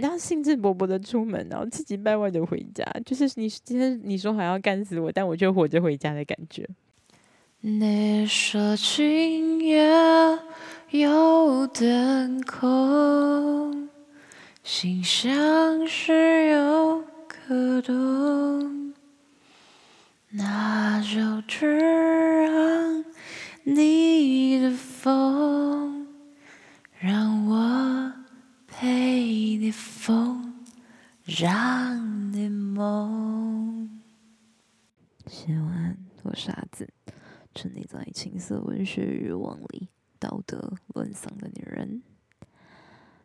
然后兴致勃勃的出门，然后气急败坏的回家，就是你今天你说还要干死我，但我却活着回家的感觉。你说今夜有点空，心像是有个洞，那就只让你的风让我陪你疯，让你梦。写完，我傻子。沉溺在情色文学欲望里，道德沦丧的女人。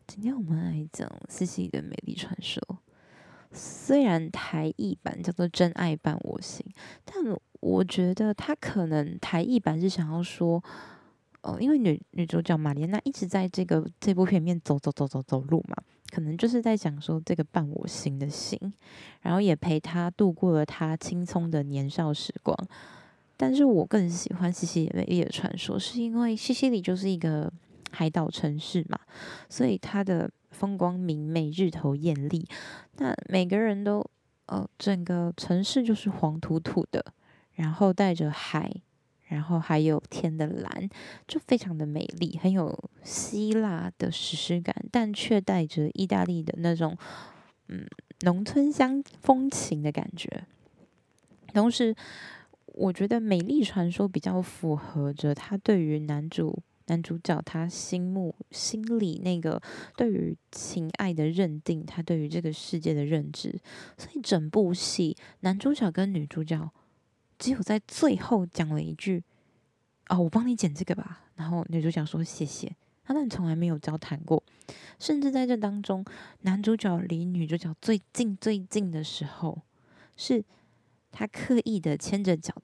今天我们来讲西西的美丽传说。虽然台译版叫做《真爱伴我行》，但我觉得他可能台译版是想要说，哦，因为女女主角玛莲娜一直在这个这部片面走走走走走路嘛，可能就是在讲说这个伴我行的行，然后也陪他度过了他青葱的年少时光。但是我更喜欢西西里美丽的传说，是因为西西里就是一个海岛城市嘛，所以它的风光明媚，日头艳丽。那每个人都，呃，整个城市就是黄土土的，然后带着海，然后还有天的蓝，就非常的美丽，很有希腊的史诗感，但却带着意大利的那种，嗯，农村乡风情的感觉，同时。我觉得《美丽传说》比较符合着他对于男主男主角他心目心里那个对于情爱的认定，他对于这个世界的认知，所以整部戏男主角跟女主角只有在最后讲了一句：“哦，我帮你剪这个吧。”然后女主角说：“谢谢。”他们从来没有交谈过，甚至在这当中，男主角离女主角最近最近的时候是。他刻意的牵着脚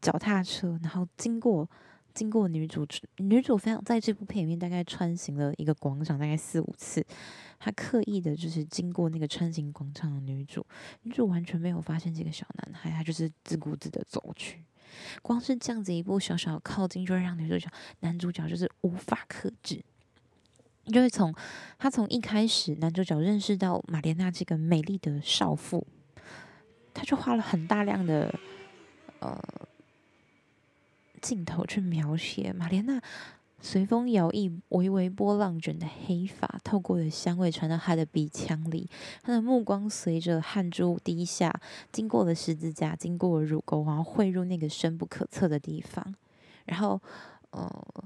脚踏车，然后经过经过女主女主非常在这部片里面大概穿行了一个广场，大概四五次。他刻意的就是经过那个穿行广场的女主，女主完全没有发现这个小男孩，他就是自顾自的走去。光是这样子一步小小的靠近，就会让女主角男主角就是无法克制。就是从他从一开始，男主角认识到玛莲娜这个美丽的少妇。他就花了很大量的呃镜头去描写玛莲娜随风摇曳、微微波浪卷的黑发，透过的香味传到他的鼻腔里。他的目光随着汗珠滴下，经过了十字架，经过了乳沟，然后汇入那个深不可测的地方。然后，呃，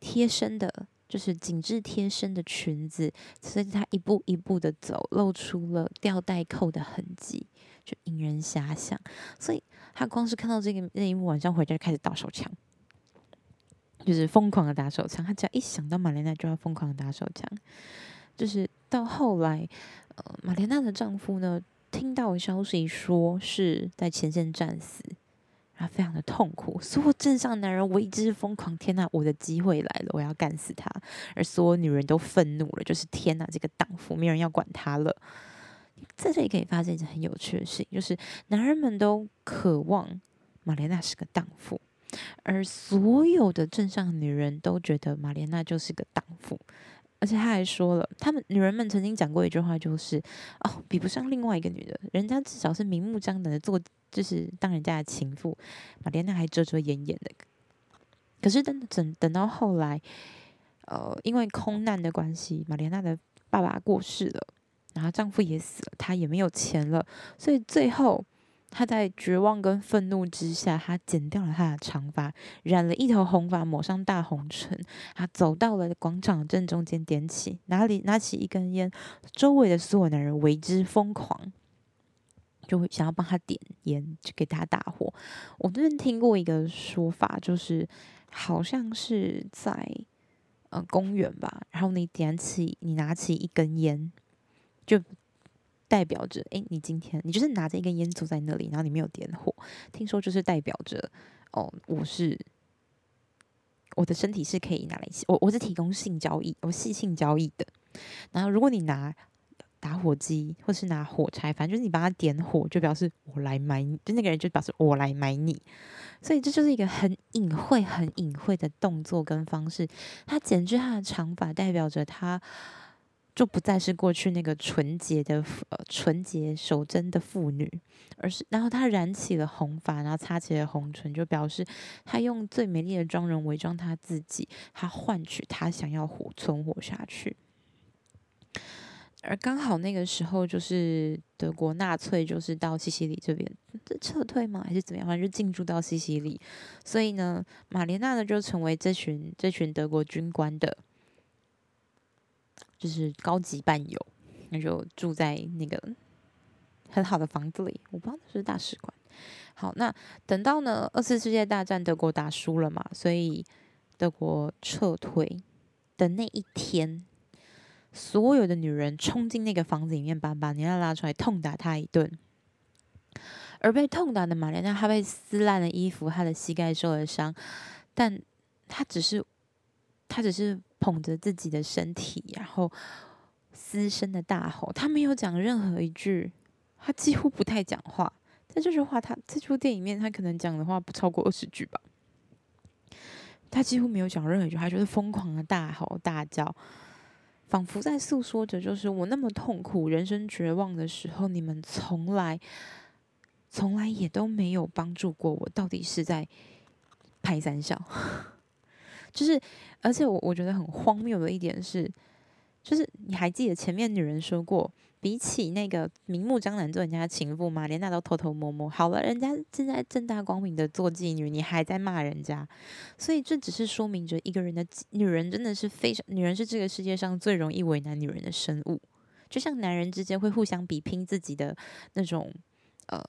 贴身的。就是紧致贴身的裙子，随着她一步一步的走，露出了吊带扣的痕迹，就引人遐想。所以他光是看到这个那一幕，晚上回家就开始打手枪，就是疯狂的打手枪。他只要一想到玛莲娜，就要疯狂的打手枪。就是到后来，呃，玛莲娜的丈夫呢，听到消息说是在前线战死。他非常的痛苦，所有镇上男人为之疯狂。天呐，我的机会来了，我要干死他！而所有女人都愤怒了，就是天呐，这个荡妇，没有人要管他了。在这里可以发现一件很有趣的事情，就是男人们都渴望玛莲娜是个荡妇，而所有的镇上女人都觉得玛莲娜就是个荡妇。而且他还说了，他们女人们曾经讲过一句话，就是哦，比不上另外一个女人，人家至少是明目张胆的做，就是当人家的情妇。玛莲娜还遮遮掩掩的。可是等等等到后来，呃，因为空难的关系，玛莲娜的爸爸过世了，然后丈夫也死了，她也没有钱了，所以最后。她在绝望跟愤怒之下，她剪掉了她的长发，染了一头红发，抹上大红唇。她走到了广场正中间，点起，哪里拿起一根烟，周围的所有男人为之疯狂，就会想要帮他点烟，就给他打火。我这边听过一个说法，就是好像是在呃公园吧，然后你点起，你拿起一根烟，就。代表着，哎，你今天你就是拿着一根烟坐在那里，然后你没有点火。听说就是代表着，哦，我是我的身体是可以拿来，我我是提供性交易，我是性交易的。然后如果你拿打火机或是拿火柴，反正就是你帮他点火，就表示我来买，就那个人就表示我来买你。所以这就是一个很隐晦、很隐晦的动作跟方式。他剪去他的长发，代表着他。就不再是过去那个纯洁的呃纯洁守贞的妇女，而是然后她染起了红发，然后擦起了红唇，就表示她用最美丽的妆容伪装她自己，她换取她想要活存活下去。而刚好那个时候，就是德国纳粹就是到西西里这边这撤退吗？还是怎么样？反正就进驻到西西里，所以呢，玛莲娜呢就成为这群这群德国军官的，就是高级伴游，那就住在那个很好的房子里。我不知道那是大使馆。好，那等到呢二次世界大战德国打输了嘛，所以德国撤退的那一天。所有的女人冲进那个房子里面，把玛莲娜拉出来痛打她一顿。而被痛打的玛莲娜，她被撕烂了衣服，她的膝盖受了伤，但她只是，他只是捧着自己的身体，然后嘶声的大吼。他没有讲任何一句，他几乎不太讲话。在这句话，他这出电影面，他可能讲的话不超过二十句吧。他几乎没有讲任何一句，她就是疯狂的大吼大叫。仿佛在诉说着，就是我那么痛苦、人生绝望的时候，你们从来、从来也都没有帮助过我。到底是在拍三笑？就是，而且我我觉得很荒谬的一点是，就是你还记得前面女人说过？比起那个明目张胆做人家的情妇，玛莲娜都偷偷摸摸。好了，人家正在正大光明的做妓女，你还在骂人家，所以这只是说明着一个人的女人真的是非常，女人是这个世界上最容易为难女人的生物。就像男人之间会互相比拼自己的那种呃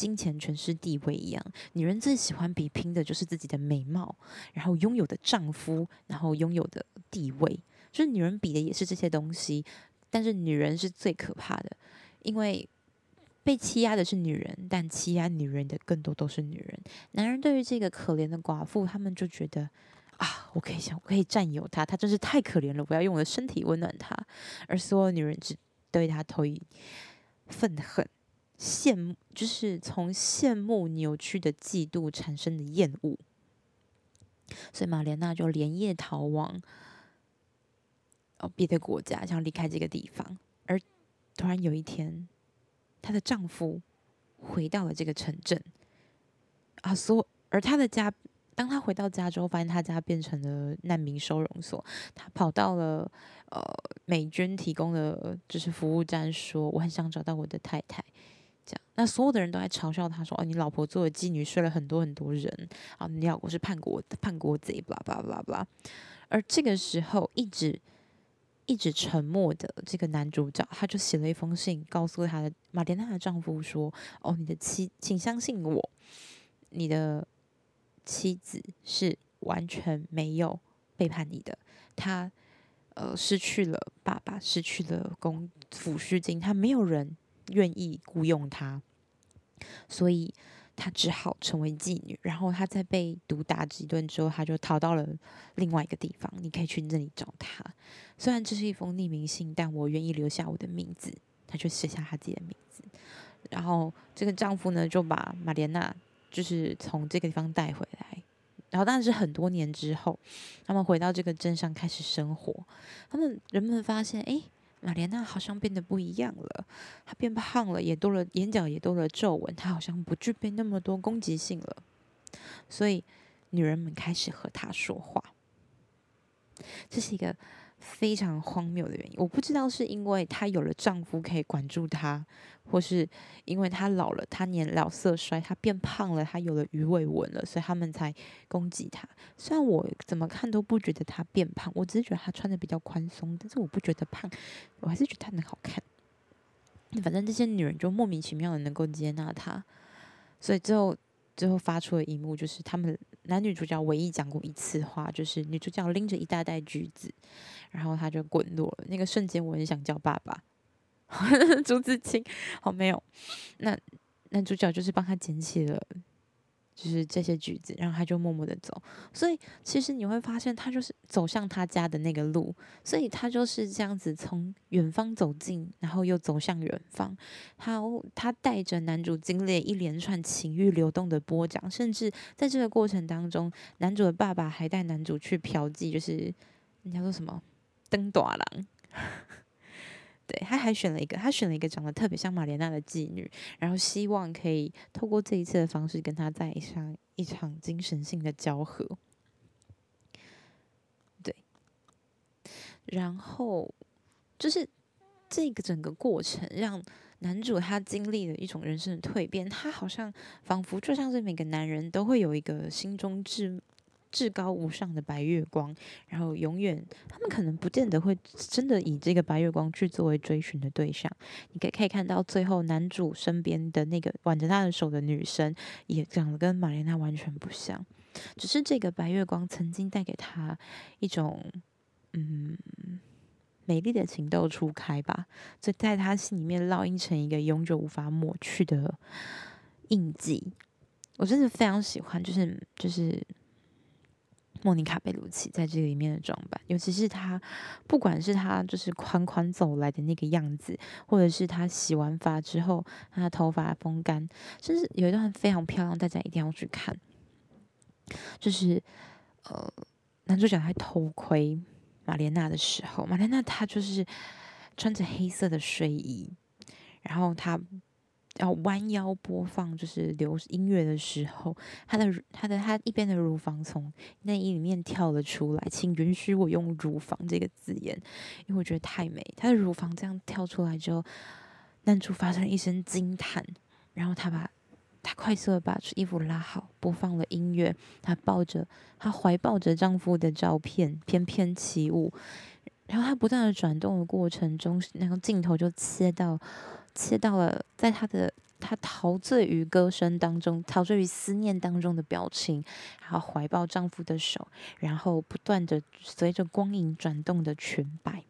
金钱、权势、地位一样，女人最喜欢比拼的就是自己的美貌，然后拥有的丈夫，然后拥有的地位，就是女人比的也是这些东西。但是女人是最可怕的，因为被欺压的是女人，但欺压女人的更多都是女人。男人对于这个可怜的寡妇，他们就觉得啊，我可以想，我可以占有她，她真是太可怜了，我要用我的身体温暖她。而所有女人只对她投以愤恨、羡慕，就是从羡慕扭曲的嫉妒产生的厌恶。所以玛莲娜就连夜逃亡。哦，别的国家想要离开这个地方，而突然有一天，她的丈夫回到了这个城镇啊，所而她的家，当她回到家之后，发现她家变成了难民收容所。她跑到了呃美军提供的就是服务站，说我很想找到我的太太。那所有的人都在嘲笑他说：“哦，你老婆做了妓女，睡了很多很多人啊，你老婆是叛国叛国贼，巴拉巴拉巴拉。”而这个时候，一直。一直沉默的这个男主角，他就写了一封信，告诉他的玛莲娜的丈夫说：“哦，你的妻，请相信我，你的妻子是完全没有背叛你的。她呃失去了爸爸，失去了公抚恤金，他没有人愿意雇佣她，所以。”她只好成为妓女，然后她在被毒打几顿之后，她就逃到了另外一个地方。你可以去那里找她。虽然这是一封匿名信，但我愿意留下我的名字。她就写下她自己的名字。然后这个丈夫呢，就把玛莲娜就是从这个地方带回来。然后但是很多年之后，他们回到这个镇上开始生活。他们人们发现，哎。玛莲娜好像变得不一样了，她变胖了，也多了眼角也多了皱纹，她好像不具备那么多攻击性了。所以女人们开始和她说话。这是一个非常荒谬的原因，我不知道是因为她有了丈夫可以管住她，或是因为她老了，她年老色衰，她变胖了，她有了鱼尾纹了，所以他们才攻击她。虽然我怎么看都不觉得她变胖，我只是觉得她穿的比较宽松，但是我不觉得胖，我还是觉得她很好看。反正这些女人就莫名其妙的能够接纳她，所以最后最后发出的一幕就是他们男女主角唯一讲过一次话，就是女主角拎着一大袋橘子，然后他就滚落了。那个瞬间，我很想叫爸爸。朱自清，好没有。那男主角就是帮他捡起了，就是这些橘子，然后他就默默的走。所以其实你会发现，他就是走向他家的那个路。所以他就是这样子从远方走近，然后又走向远方。他他带着男主经历一连串情欲流动的波长，甚至在这个过程当中，男主的爸爸还带男主去嫖妓，就是人家说什么登大郎。对，他还选了一个，他选了一个长得特别像玛莲娜的妓女，然后希望可以透过这一次的方式跟他在上一场精神性的交合。对，然后就是这个整个过程让男主他经历了一种人生的蜕变，他好像仿佛就像是每个男人都会有一个心中至至高无上的白月光，然后永远，他们可能不见得会真的以这个白月光去作为追寻的对象。你可以可以看到，最后男主身边的那个挽着他的手的女生，也长得跟玛莲娜完全不像。只是这个白月光曾经带给他一种，嗯，美丽的情窦初开吧，就在他心里面烙印成一个永久无法抹去的印记。我真的非常喜欢，就是就是。莫妮卡贝鲁奇在这个里面的装扮，尤其是她，不管是她就是款款走来的那个样子，或者是她洗完发之后，她的头发风干，甚至有一段非常漂亮，大家一定要去看。就是呃，男主角在偷窥玛莲娜的时候，玛莲娜她就是穿着黑色的睡衣，然后她。要弯腰播放就是流音乐的时候，他的他的他一边的乳房从内衣里面跳了出来，请允许我用“乳房”这个字眼，因为我觉得太美。他的乳房这样跳出来之后，男主发生一声惊叹，然后他把他快速的把衣服拉好，播放了音乐，他抱着他怀抱着丈夫的照片翩翩起舞，然后他不断的转动的过程中，那个镜头就切到。切到了，在他的他陶醉于歌声当中，陶醉于思念当中的表情，然后怀抱丈夫的手，然后不断的随着光影转动的裙摆，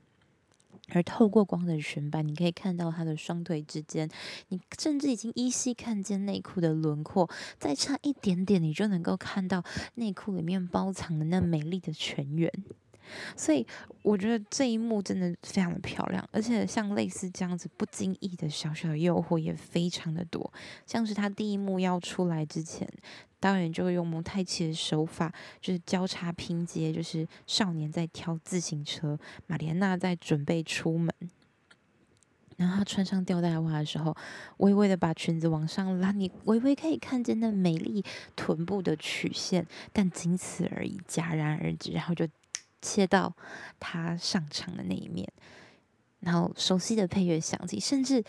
而透过光的裙摆，你可以看到他的双腿之间，你甚至已经依稀看见内裤的轮廓，再差一点点，你就能够看到内裤里面包藏的那美丽的泉源。所以我觉得这一幕真的非常的漂亮，而且像类似这样子不经意的小小的诱惑也非常的多。像是他第一幕要出来之前，导演就会用蒙太奇的手法，就是交叉拼接，就是少年在挑自行车，玛莲娜在准备出门，然后他穿上吊带袜的时候，微微的把裙子往上拉，你微微可以看见那美丽臀部的曲线，但仅此而已，戛然而止，然后就。切到他上场的那一面，然后熟悉的配乐响起，甚至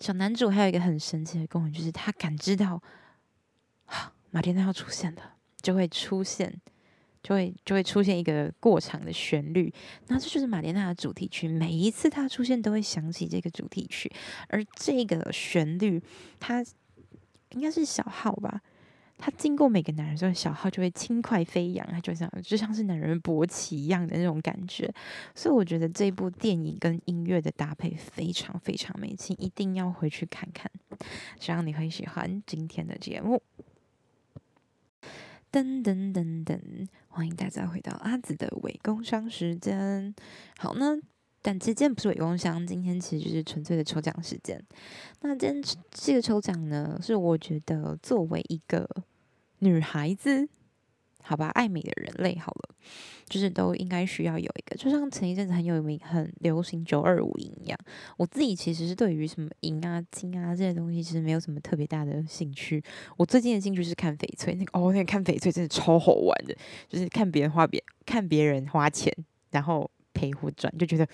小男主还有一个很神奇的功能，就是他感知到，啊，玛莲娜要出现了，就会出现，就会就会出现一个过场的旋律，那这就是玛莲娜的主题曲。每一次他出现，都会响起这个主题曲，而这个旋律，它应该是小号吧。他经过每个男人之后，小号就会轻快飞扬，他就像就像是男人勃起一样的那种感觉。所以我觉得这部电影跟音乐的搭配非常非常美，请一定要回去看看。希望你会喜欢今天的节目。噔噔噔噔，欢迎大家回到阿紫的伪工商时间。好呢，但其实今天不是伪工箱，今天其实就是纯粹的抽奖时间。那今天这个抽奖呢，是我觉得作为一个女孩子，好吧，爱美的人类，好了，就是都应该需要有一个，就像前一阵子很有名、很流行九二五银一样。我自己其实是对于什么银啊、金啊这些东西，其实没有什么特别大的兴趣。我最近的兴趣是看翡翠，那个哦，那个看翡翠真的超好玩的，就是看别人花别看别人花钱，然后赔或赚，就觉得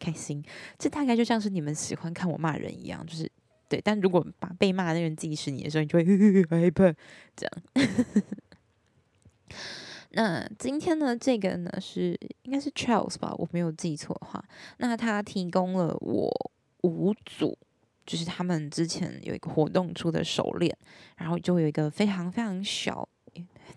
开心。这大概就像是你们喜欢看我骂人一样，就是。对，但如果把被骂的那人记是你的时候，你就会 害怕这样。那今天呢，这个呢是应该是 Charles 吧，我没有记错的话。那他提供了我五组，就是他们之前有一个活动出的手链，然后就有一个非常非常小，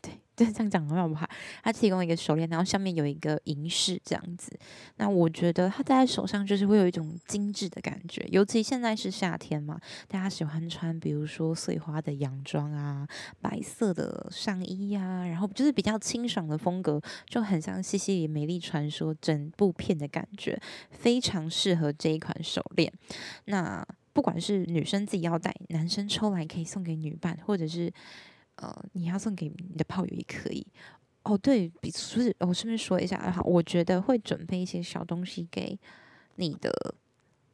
对。就 是这样讲的话不好，它提供一个手链，然后上面有一个银饰这样子。那我觉得它戴在手上就是会有一种精致的感觉，尤其现在是夏天嘛，大家喜欢穿比如说碎花的洋装啊，白色的上衣呀、然后就是比较清爽的风格，就很像西西里美丽传说整部片的感觉，非常适合这一款手链。那不管是女生自己要戴，男生抽来可以送给女伴，或者是。呃，你要送给你的炮友也可以哦。对，比是，我顺便说一下，好，我觉得会准备一些小东西给你的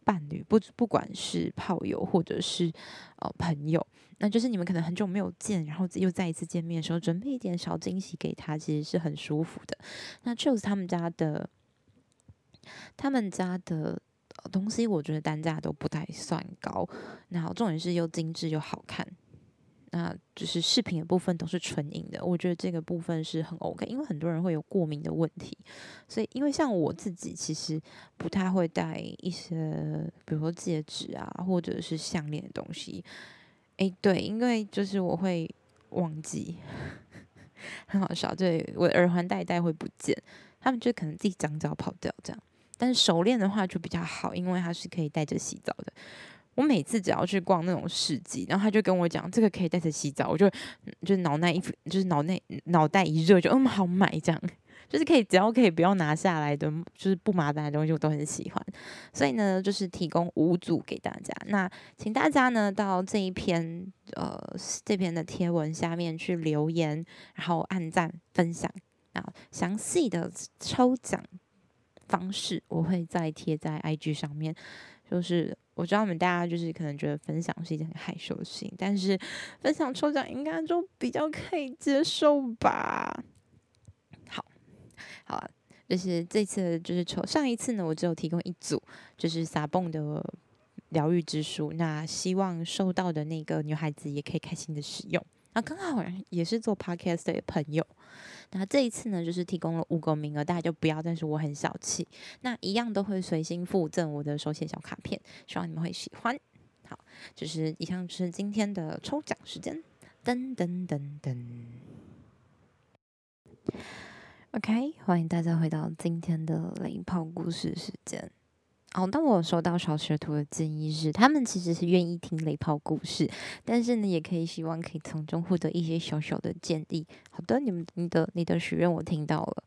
伴侣，不不管是炮友或者是呃朋友，那就是你们可能很久没有见，然后又再一次见面的时候，准备一点小惊喜给他，其实是很舒服的。那 Chills 他们家的，他们家的东西，我觉得单价都不太算高，然后重点是又精致又好看。那就是饰品的部分都是纯银的，我觉得这个部分是很 OK，因为很多人会有过敏的问题，所以因为像我自己其实不太会戴一些，比如说戒指啊，或者是项链的东西。诶，对，因为就是我会忘记，很好笑，对，我耳环戴一戴会不见，他们就可能自己脏掉跑掉这样，但是手链的话就比较好，因为它是可以带着洗澡的。我每次只要去逛那种市集，然后他就跟我讲这个可以带着洗澡，我就就脑内一就是脑内脑袋一热，就嗯好买这样，就是可以只要可以不要拿下来的，就是不麻烦的东西我都很喜欢。所以呢，就是提供五组给大家。那请大家呢到这一篇呃这篇的贴文下面去留言，然后按赞分享啊，详细的抽奖方式我会再贴在 IG 上面，就是。我知道我们大家就是可能觉得分享是一件很害羞的事情，但是分享抽奖应该就比较可以接受吧。好，好了，就是这次就是抽上一次呢，我只有提供一组，就是撒蹦的疗愈之书，那希望收到的那个女孩子也可以开心的使用。那刚好也是做 podcast 的朋友。那这一次呢，就是提供了五个名额，大家就不要再说我很小气。那一样都会随心附赠我的手写小卡片，希望你们会喜欢。好，就是以上是今天的抽奖时间，噔噔噔噔。OK，欢迎大家回到今天的雷炮故事时间。哦，当我收到小学徒的建议是，他们其实是愿意听雷炮故事，但是呢，也可以希望可以从中获得一些小小的建议。好的，你们你的你的许愿我听到了。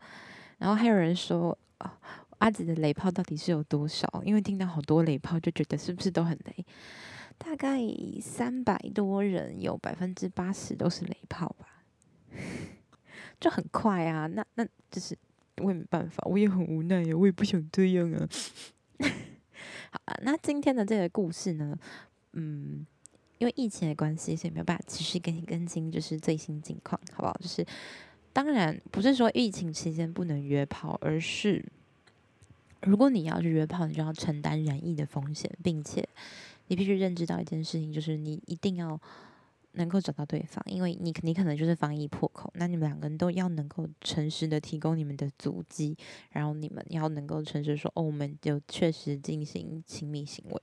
然后还有人说，啊，阿紫的雷炮到底是有多少？因为听到好多雷炮，就觉得是不是都很雷？大概三百多人，有百分之八十都是雷炮吧，就很快啊。那那就是我也没办法，我也很无奈呀，我也不想这样啊。好啊，那今天的这个故事呢，嗯，因为疫情的关系，所以没有办法持续跟你更新，就是最新近况，好不好？就是当然不是说疫情期间不能约炮，而是如果你要去约炮，你就要承担染疫的风险，并且你必须认知到一件事情，就是你一定要。能够找到对方，因为你你可能就是防疫破口，那你们两个人都要能够诚实的提供你们的足迹，然后你们要能够诚实说，哦，我们就确实进行亲密行为，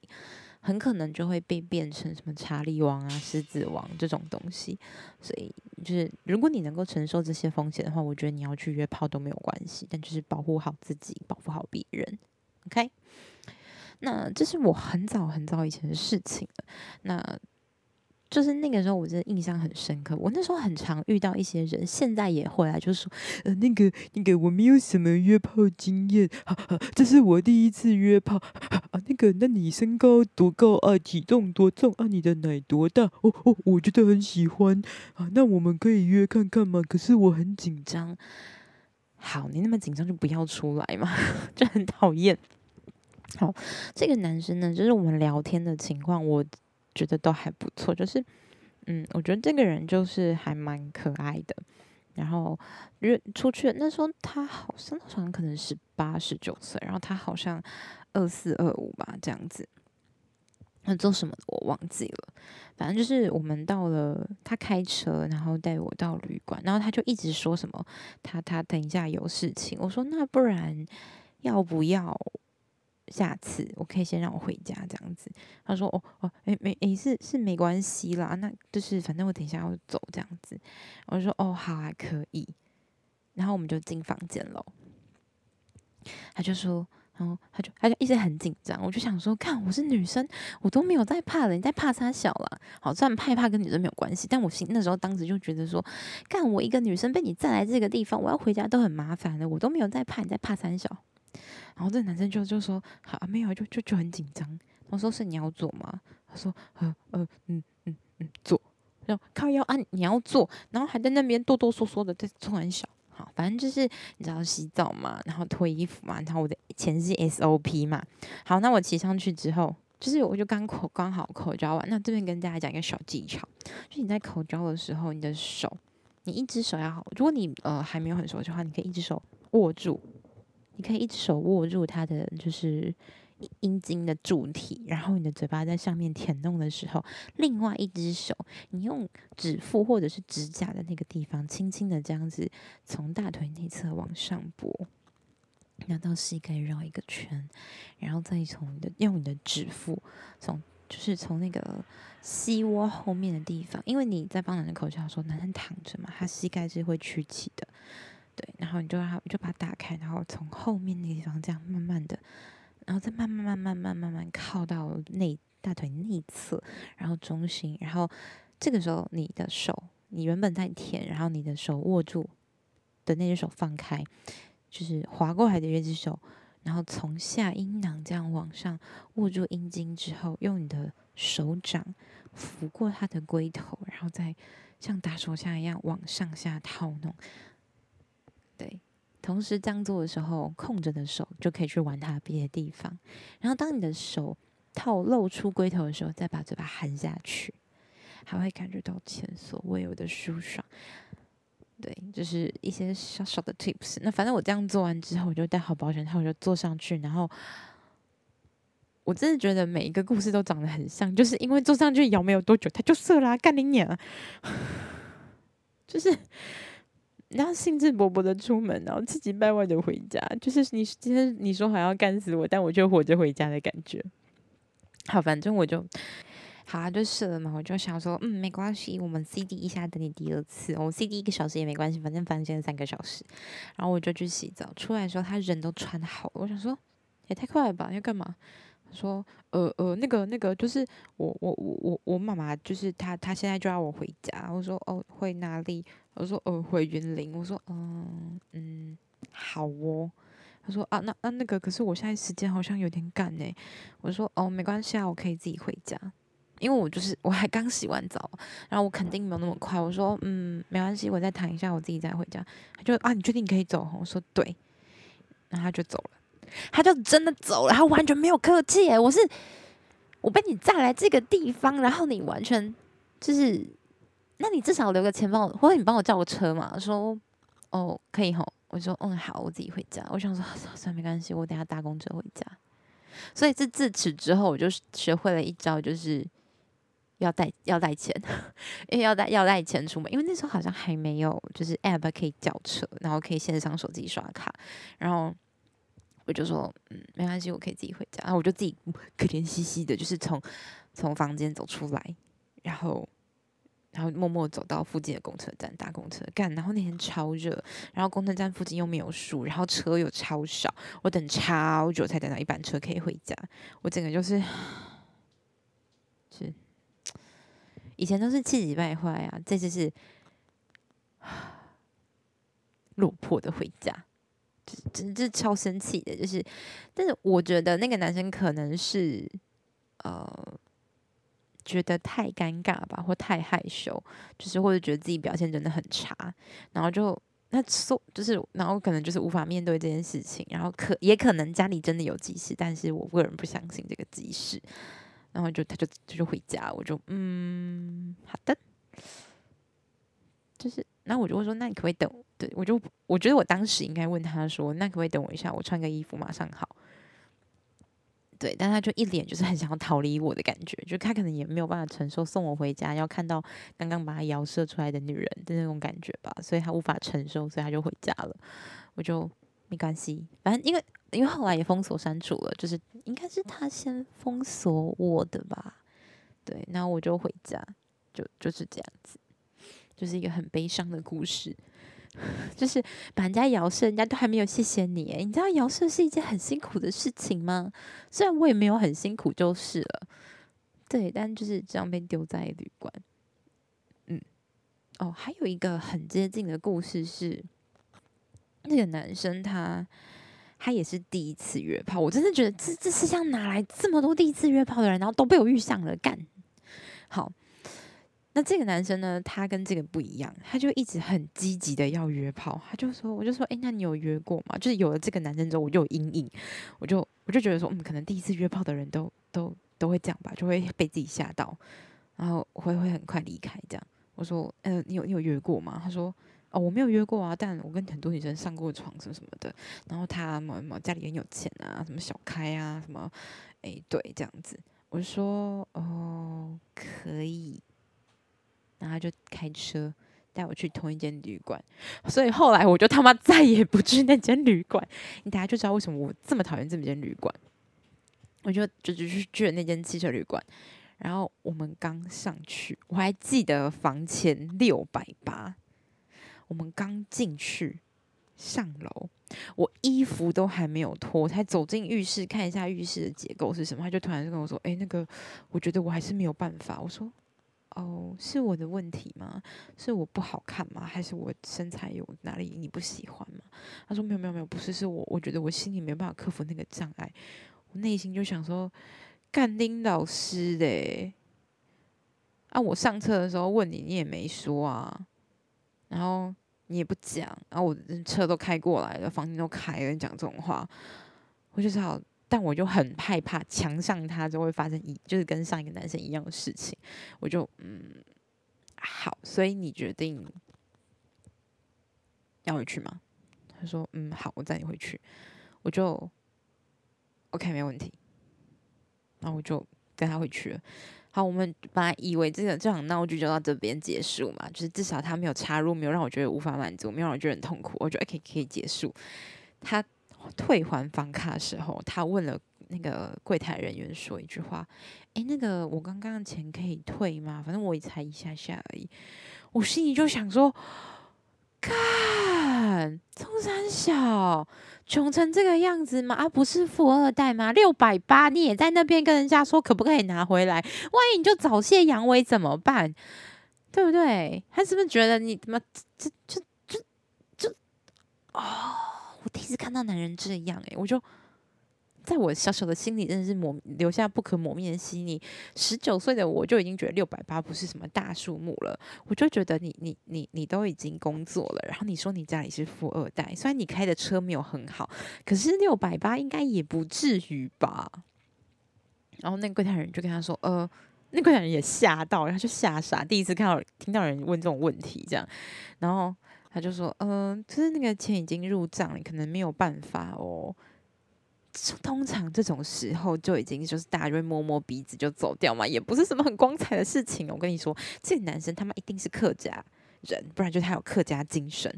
很可能就会被变成什么查理王啊、狮子王这种东西。所以就是如果你能够承受这些风险的话，我觉得你要去约炮都没有关系，但就是保护好自己，保护好别人。OK，那这是我很早很早以前的事情了。那。就是那个时候，我真的印象很深刻。我那时候很常遇到一些人，现在也会来，就是说，呃，那个那个我没有什么约炮经验，哈哈，这是我第一次约炮啊。那个，那你身高多高啊？体重多重啊？你的奶多大？哦哦，我觉得很喜欢啊。那我们可以约看看吗？可是我很紧张。好，你那么紧张就不要出来嘛，就很讨厌。好，这个男生呢，就是我们聊天的情况，我。觉得都还不错，就是，嗯，我觉得这个人就是还蛮可爱的。然后约出去那时候，他好像好像可能十八十九岁，然后他好像二四二五吧，这样子。那做什么我忘记了，反正就是我们到了，他开车，然后带我到旅馆，然后他就一直说什么，他他等一下有事情。我说那不然要不要？下次我可以先让我回家这样子。他说：“哦哦，诶没诶，是是没关系啦，那就是反正我等一下要走这样子。”我说：“哦，好啊，可以。”然后我们就进房间了。他就说：“然后他就他就一直很紧张。”我就想说：“看我是女生，我都没有在怕了，你在怕三小了？好，虽然害怕跟女生没有关系，但我心那时候当时就觉得说，看我一个女生被你载来这个地方，我要回家都很麻烦的，我都没有在怕，你在怕三小。”然后这男生就就说：“好、啊，没有，就就就很紧张。”我说：“是你要做吗？”他说：“呃呃嗯嗯嗯，做。”然后靠腰啊，你要做，然后还在那边哆哆嗦嗦的在做很小。好，反正就是你知道洗澡嘛，然后脱衣服嘛，然后我的前是 SOP 嘛。好，那我骑上去之后，就是我就刚口刚好口交完。那这边跟大家讲一个小技巧，就你在口交的时候，你的手，你一只手要好。如果你呃还没有很熟的话，你可以一只手握住，你可以一只手握住它的就是。阴茎的柱体，然后你的嘴巴在上面舔弄的时候，另外一只手你用指腹或者是指甲的那个地方，轻轻的这样子从大腿内侧往上拨，拿到膝盖绕一个圈，然后再从你的用你的指腹从就是从那个膝窝后面的地方，因为你在帮男生口交的时候，男生躺着嘛，他膝盖是会曲起的，对，然后你就让他就把它打开，然后从后面那个地方这样慢慢的。然后再慢慢、慢慢、慢慢、慢靠到内大腿内侧，然后中心，然后这个时候你的手，你原本在舔，然后你的手握住的那只手放开，就是滑过来的那只手，然后从下阴囊这样往上握住阴茎之后，用你的手掌抚过它的龟头，然后再像打手枪一样往上下套弄，对。同时这样做的时候，空着的手就可以去玩它别的地方。然后当你的手套露出龟头的时候，再把嘴巴含下去，还会感觉到前所未有的舒爽。对，就是一些小小的 tips。那反正我这样做完之后，我就戴好保险套，我就坐上去。然后我真的觉得每一个故事都长得很像，就是因为坐上去摇没有多久，它就射啦，干你娘！就是。然后兴致勃勃的出门，然后气急败坏的回家，就是你今天你说还要干死我，但我就活着回家的感觉。好，反正我就好啊，就是了嘛。我就想说，嗯，没关系，我们 CD 一下等你第二次，我 CD 一个小时也没关系，反正反正现在三个小时。然后我就去洗澡，出来的时候他人都穿好了，我想说也太快了吧，要干嘛？说呃呃那个那个就是我我我我我妈妈就是她她现在就要我回家。我说哦，回哪里？我说哦，回云林。我说嗯嗯好哦。他说啊那那那个可是我现在时间好像有点赶呢。我说哦没关系啊，我可以自己回家，因为我就是我还刚洗完澡，然后我肯定没有那么快。我说嗯没关系，我再躺一下，我自己再回家。他就啊你确定你可以走？我说对，然后他就走了。他就真的走了，他完全没有客气。哎，我是我被你载来这个地方，然后你完全就是，那你至少留个钱帮我，或者你帮我叫个车嘛？说哦，可以吼。我说嗯好，我自己回家。我想说算了没关系，我等下搭公车回家。所以自自此之后，我就学会了一招，就是要带要带钱，因为要带要带钱出门，因为那时候好像还没有就是 app 可以叫车，然后可以线上手机刷卡，然后。我就说，嗯，没关系，我可以自己回家。然后我就自己 可怜兮兮的，就是从从房间走出来，然后然后默默走到附近的公车站搭公车干。然后那天超热，然后公车站附近又没有树，然后车又超少，我等超久才等到一班车可以回家。我整个就是是以前都是气急败坏啊，这次是落魄的回家。真是超生气的，就是，但是我觉得那个男生可能是，呃，觉得太尴尬吧，或太害羞，就是或者觉得自己表现真的很差，然后就那说，就是然后可能就是无法面对这件事情，然后可也可能家里真的有急事，但是我个人不相信这个急事，然后就他就他就回家，我就嗯，好的，就是。那我就会说，那你可不可以等？对，我就我觉得我当时应该问他说，那可不可以等我一下？我穿个衣服马上好。对，但他就一脸就是很想要逃离我的感觉，就他可能也没有办法承受送我回家要看到刚刚把他摇射出来的女人的那种感觉吧，所以他无法承受，所以他就回家了。我就没关系，反正因为因为后来也封锁删除了，就是应该是他先封锁我的吧。对，那我就回家，就就是这样子。就是一个很悲伤的故事，就是把人家摇射，人家都还没有谢谢你。你知道摇射是一件很辛苦的事情吗？虽然我也没有很辛苦，就是了。对，但就是这样被丢在旅馆。嗯，哦，还有一个很接近的故事是，那个男生他他也是第一次约炮。我真的觉得这这世上哪来这么多第一次约炮的人，然后都被我遇上了，干好。那这个男生呢，他跟这个不一样，他就一直很积极的要约炮。他就说，我就说，哎，那你有约过吗？就是有了这个男生之后，我就有阴影，我就我就觉得说，嗯，可能第一次约炮的人都都都会这样吧，就会被自己吓到，然后会会很快离开这样。我说，呃，你有你有约过吗？他说，哦，我没有约过啊，但我跟很多女生上过床什么什么的。然后他某某家里很有钱啊，什么小开啊，什么，哎，对，这样子。我就说，哦，可以。然后他就开车带我去同一间旅馆，所以后来我就他妈再也不去那间旅馆。你等下就知道为什么我这么讨厌这么间旅馆。我就就只去去了那间汽车旅馆，然后我们刚上去，我还记得房钱六百八。我们刚进去上楼，我衣服都还没有脱，才走进浴室看一下浴室的结构是什么，他就突然就跟我说：“哎，那个，我觉得我还是没有办法。”我说。哦，是我的问题吗？是我不好看吗？还是我身材有哪里你不喜欢吗？他说没有没有没有，不是，是我我觉得我心里没办法克服那个障碍。我内心就想说，干丁老师的，啊，我上车的时候问你，你也没说啊，然后你也不讲，然后我车都开过来了，房间都开了，你讲这种话，我就知道。但我就很害怕强上他就会发生一就是跟上一个男生一样的事情，我就嗯好，所以你决定要回去吗？他说嗯好，我载你回去，我就 OK 没问题，然后我就跟他回去了。好，我们本来以为这个这场闹剧就到这边结束嘛，就是至少他没有插入，没有让我觉得无法满足，没有让我觉得很痛苦，我觉得可以可以结束。他。退还房卡的时候，他问了那个柜台人员说一句话：“诶，那个我刚刚的钱可以退吗？反正我也才一下下而已。”我心里就想说：“看，中山小穷成这个样子吗？啊，不是富二代吗？六百八，你也在那边跟人家说可不可以拿回来？万一你就早泄阳痿怎么办？对不对？他是不是觉得你怎么这这这这哦？”第一次看到男人这样，诶，我就在我小小的心里真的是抹留下不可磨灭的心里。十九岁的我就已经觉得六百八不是什么大数目了，我就觉得你你你你都已经工作了，然后你说你家里是富二代，虽然你开的车没有很好，可是六百八应该也不至于吧？然后那个柜台人就跟他说：“呃，那柜台人也吓到，然后就吓傻，第一次看到听到人问这种问题，这样，然后。”他就说：“嗯、就是那个钱已经入账，你可能没有办法哦。通常这种时候就已经就是大家就会摸摸鼻子就走掉嘛，也不是什么很光彩的事情。我跟你说，这男生他妈一定是客家人，不然就他有客家精神。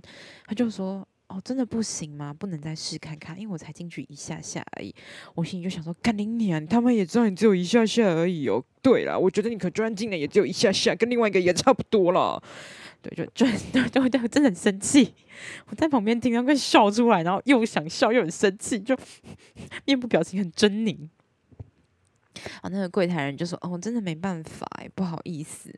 他就说。”哦，真的不行吗？不能再试看看，因为我才进去一下下而已。我心里就想说，干你娘！他妈也知道你只有一下下而已哦。对了，我觉得你可钻进来也只有一下下，跟另外一个也差不多了。对，就就 就就，真的很生气。我在旁边听到快笑出来，然后又想笑又很生气，就 面部表情很狰狞。啊，那个柜台人就说：“哦，我真的没办法，不好意思。”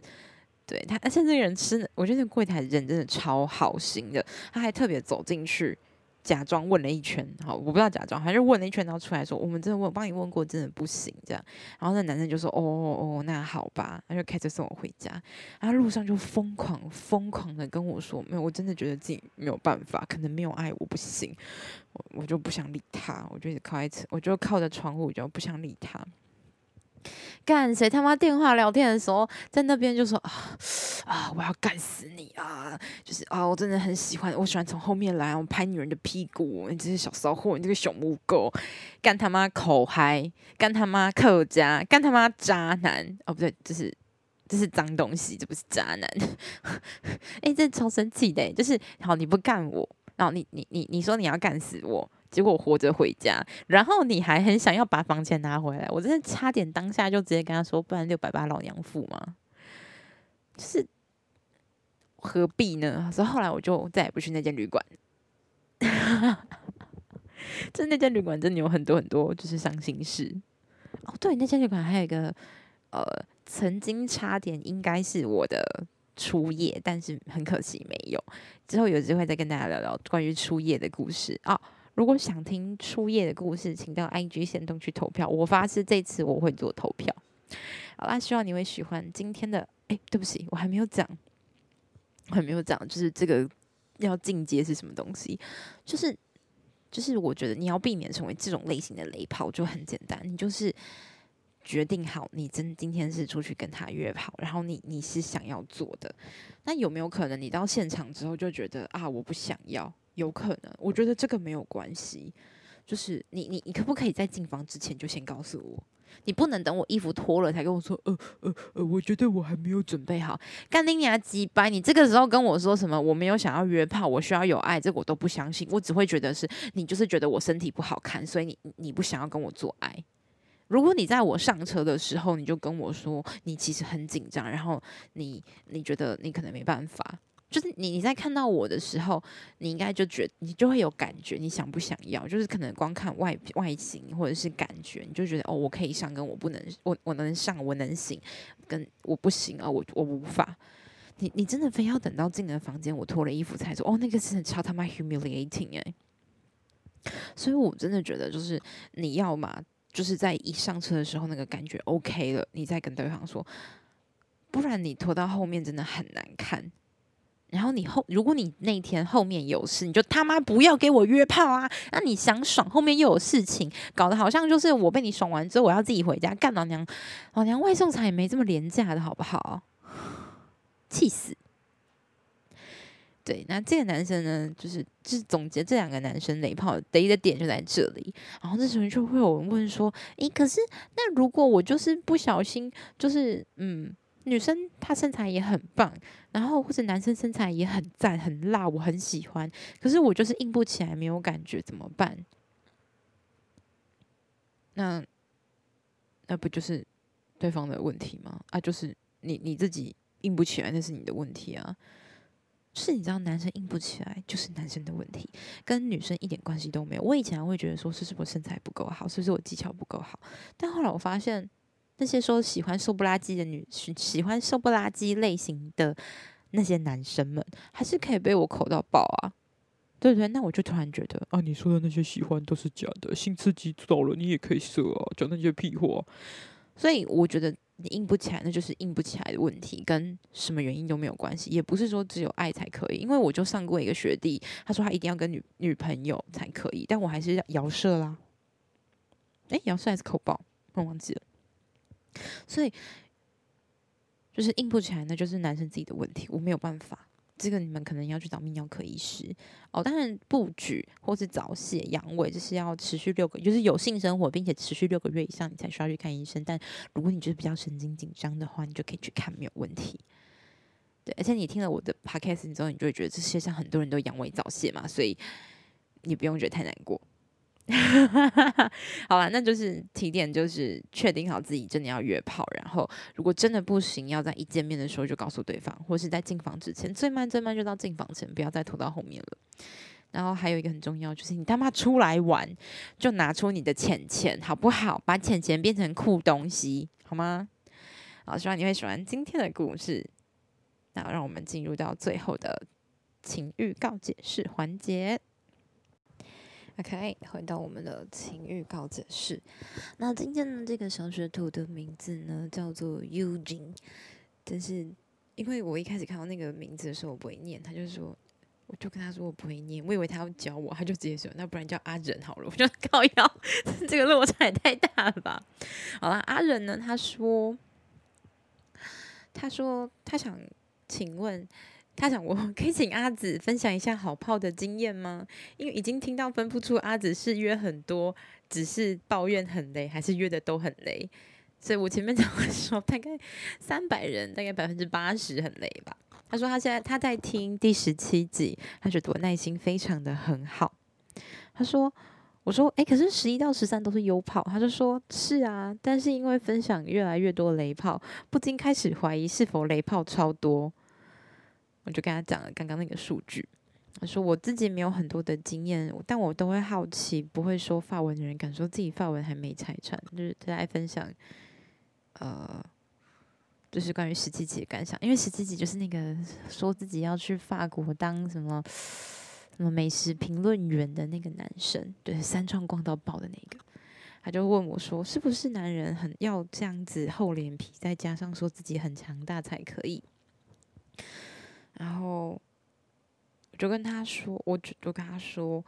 对他，而且那个人吃，我觉得那柜台人真的超好心的，他还特别走进去，假装问了一圈，好，我不知道假装，还是问了一圈，然后出来说，我们真的问，帮你问过，真的不行这样。然后那男生就说，哦哦哦，那好吧，他就开车送我回家。然后路上就疯狂疯狂的跟我说，没有，我真的觉得自己没有办法，可能没有爱我不行，我我就不想理他，我就靠在车，我就靠着窗户，就不想理他。干谁他妈电话聊天的时候，在那边就说啊啊，我要干死你啊！就是啊，我真的很喜欢，我喜欢从后面来，我拍女人的屁股，你这是小骚货，你这个小母狗，干他妈口嗨，干他妈客家，干他妈渣男哦，不对，这是这是脏东西，这不是渣男。哎、这超生气的，就是好你不干我，然后你你你你说你要干死我。结果我活着回家，然后你还很想要把房钱拿回来，我真的差点当下就直接跟他说，不然六百八老娘付吗？就是何必呢？所以后来我就再也不去那间旅馆。就那间旅馆真的有很多很多就是伤心事。哦，对，那间旅馆还有一个呃，曾经差点应该是我的初夜，但是很可惜没有。之后有机会再跟大家聊聊关于初夜的故事。哦如果想听初夜的故事，请到 IG 限动去投票。我发誓这次我会做投票。好啦，希望你会喜欢今天的。哎，对不起，我还没有讲，我还没有讲，就是这个要进阶是什么东西？就是就是，我觉得你要避免成为这种类型的雷炮，就很简单，你就是。决定好，你真今天是出去跟他约炮，然后你你是想要做的，那有没有可能你到现场之后就觉得啊，我不想要？有可能，我觉得这个没有关系，就是你你你可不可以在进房之前就先告诉我？你不能等我衣服脱了才跟我说，呃呃呃，我觉得我还没有准备好。干你娘鸡掰！你这个时候跟我说什么？我没有想要约炮，我需要有爱，这个我都不相信。我只会觉得是你就是觉得我身体不好看，所以你你不想要跟我做爱。如果你在我上车的时候，你就跟我说你其实很紧张，然后你你觉得你可能没办法，就是你你在看到我的时候，你应该就觉你就会有感觉，你想不想要？就是可能光看外外形或者是感觉，你就觉得哦，我可以上，跟我不能，我我能上，我能行，跟我不行啊，我我无法。你你真的非要等到进了房间，我脱了衣服才说哦，那个真的超他妈 humiliating 诶、欸。所以我真的觉得就是你要嘛。就是在一上车的时候，那个感觉 OK 了，你再跟对方说，不然你拖到后面真的很难看。然后你后，如果你那天后面有事，你就他妈不要给我约炮啊！那你想爽，后面又有事情，搞得好像就是我被你爽完之后，我要自己回家干老娘，老娘外送餐也没这么廉价的好不好？气死！对，那这个男生呢，就是就是总结这两个男生雷炮的一个点就在这里。然后这时候就会有人问说：“诶，可是那如果我就是不小心，就是嗯，女生她身材也很棒，然后或者男生身材也很赞很辣，我很喜欢，可是我就是硬不起来，没有感觉，怎么办？那那不就是对方的问题吗？啊，就是你你自己硬不起来，那是你的问题啊。”是，你知道男生硬不起来就是男生的问题，跟女生一点关系都没有。我以前会觉得说，是不是我身材不够好，是不是我技巧不够好？但后来我发现，那些说喜欢瘦不拉几的女，喜欢瘦不拉几类型的那些男生们，还是可以被我口到爆啊！对不对？那我就突然觉得，啊，你说的那些喜欢都是假的，性刺激到了你也可以射啊，讲那些屁话。所以我觉得。你硬不起来，那就是硬不起来的问题，跟什么原因都没有关系。也不是说只有爱才可以，因为我就上过一个学弟，他说他一定要跟女女朋友才可以，但我还是要摇射啦。诶，摇射还是口爆？我忘记了。所以就是硬不起来，那就是男生自己的问题，我没有办法。这个你们可能要去找泌尿科医师哦。当然，不举或是早泄、阳痿，这是要持续六个，就是有性生活并且持续六个月以上，你才需要去看医生。但如果你就是比较神经紧张的话，你就可以去看，没有问题。对，而且你听了我的 podcast 之后，你就会觉得这世界上很多人都阳痿早泄嘛，所以你不用觉得太难过。好了，那就是提点，就是确定好自己真的要约炮，然后如果真的不行，要在一见面的时候就告诉对方，或是在进房之前，最慢最慢就到进房前，不要再拖到后面了。然后还有一个很重要，就是你他妈出来玩，就拿出你的钱钱，好不好？把钱钱变成酷东西，好吗？好，希望你会喜欢今天的故事。那让我们进入到最后的情欲告解释环节。OK，回到我们的情欲告解室。那今天的这个小学徒的名字呢，叫做 Eugene。但是因为我一开始看到那个名字的时候，我不会念，他就说，我就跟他说我不会念，我以为他要教我，他就直接说，那不然叫阿仁好了。我就靠腰，这个落差也太大了吧？好了，阿仁呢，他说，他说他想请问。他想，我可以请阿紫分享一下好炮的经验吗？因为已经听到分不出阿紫是约很多，只是抱怨很累，还是约的都很累。所以我前面才会说，大概三百人，大概百分之八十很累吧。他说他现在他在听第十七集，他觉得我耐心非常的很好。他说，我说，诶、可是十一到十三都是优炮。他就说，是啊，但是因为分享越来越多雷炮，不禁开始怀疑是否雷炮超多。我就跟他讲了刚刚那个数据，他说我自己没有很多的经验，但我都会好奇，不会说法文的人敢说自己法文还没拆穿，就是他在分享，呃，就是关于十七集的感想，因为十七集就是那个说自己要去法国当什么什么美食评论员的那个男生，对，三创逛到爆的那个。他就问我说：“是不是男人很要这样子厚脸皮，再加上说自己很强大才可以？”然后我就跟他说：“我就就跟他说。”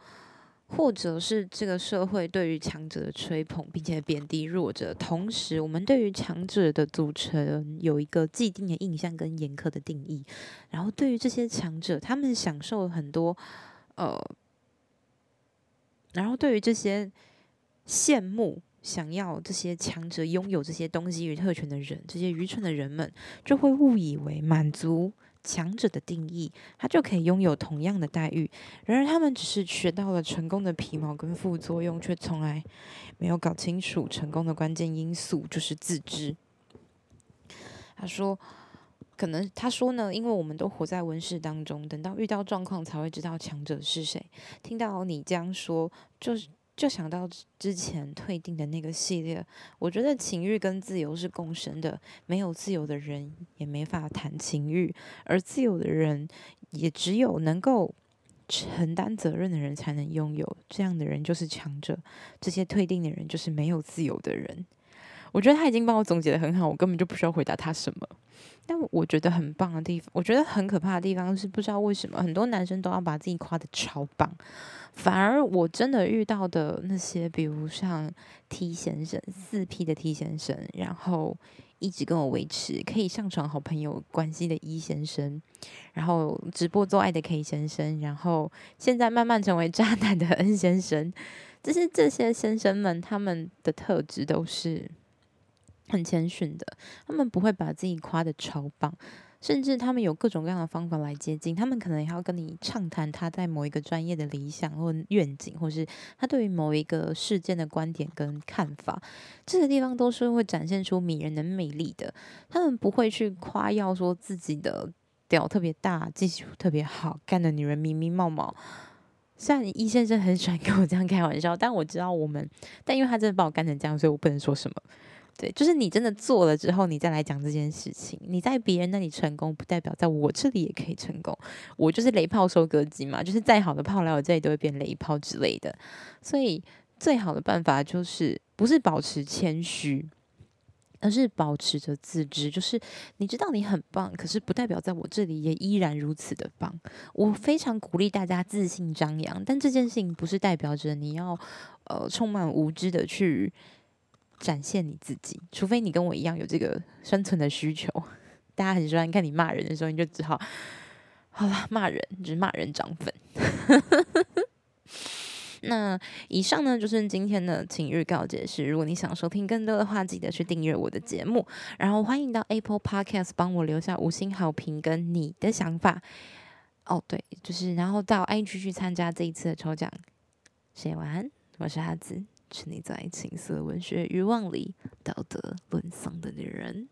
或者是这个社会对于强者的吹捧，并且贬低弱者，同时我们对于强者的组成有一个既定的印象跟严苛的定义，然后对于这些强者，他们享受很多，呃，然后对于这些羡慕想要这些强者拥有这些东西与特权的人，这些愚蠢的人们就会误以为满足。强者的定义，他就可以拥有同样的待遇。然而，他们只是学到了成功的皮毛跟副作用，却从来没有搞清楚成功的关键因素就是自知。他说：“可能他说呢，因为我们都活在温室当中，等到遇到状况才会知道强者是谁。听到你这样说，就是。”就想到之前退订的那个系列，我觉得情欲跟自由是共生的，没有自由的人也没法谈情欲，而自由的人也只有能够承担责任的人才能拥有，这样的人就是强者，这些退订的人就是没有自由的人。我觉得他已经帮我总结得很好，我根本就不需要回答他什么。但我觉得很棒的地方，我觉得很可怕的地方是，不知道为什么很多男生都要把自己夸得超棒，反而我真的遇到的那些，比如像 T 先生，四 P 的 T 先生，然后一直跟我维持可以上床好朋友关系的 E 先生，然后直播做爱的 K 先生，然后现在慢慢成为渣男的 N 先生，就是这些先生们，他们的特质都是。很谦逊的，他们不会把自己夸得超棒，甚至他们有各种各样的方法来接近。他们可能也要跟你畅谈他在某一个专业的理想或愿景，或是他对于某一个事件的观点跟看法。这个地方都是会展现出迷人的魅力的。他们不会去夸耀说自己的屌特别大，技术特别好，干的女人迷迷冒冒。虽然易先生很喜欢跟我这样开玩笑，但我知道我们，但因为他真的把我干成这样，所以我不能说什么。对，就是你真的做了之后，你再来讲这件事情。你在别人那里成功，不代表在我这里也可以成功。我就是雷炮收割机嘛，就是再好的炮来我这里都会变雷炮之类的。所以最好的办法就是不是保持谦虚，而是保持着自知。就是你知道你很棒，可是不代表在我这里也依然如此的棒。我非常鼓励大家自信张扬，但这件事情不是代表着你要呃充满无知的去。展现你自己，除非你跟我一样有这个生存的需求。大家很喜欢看你骂人的时候，你就只好好了，骂人就是骂人涨粉。那以上呢，就是今天的情欲告解释。如果你想收听更多的话，记得去订阅我的节目，然后欢迎到 Apple Podcast 帮我留下五星好评跟你的想法。哦，对，就是然后到 IG 去参加这一次的抽奖。谢谢晚安，我是阿紫。是你在情色文学欲望里，道德沦丧的女人。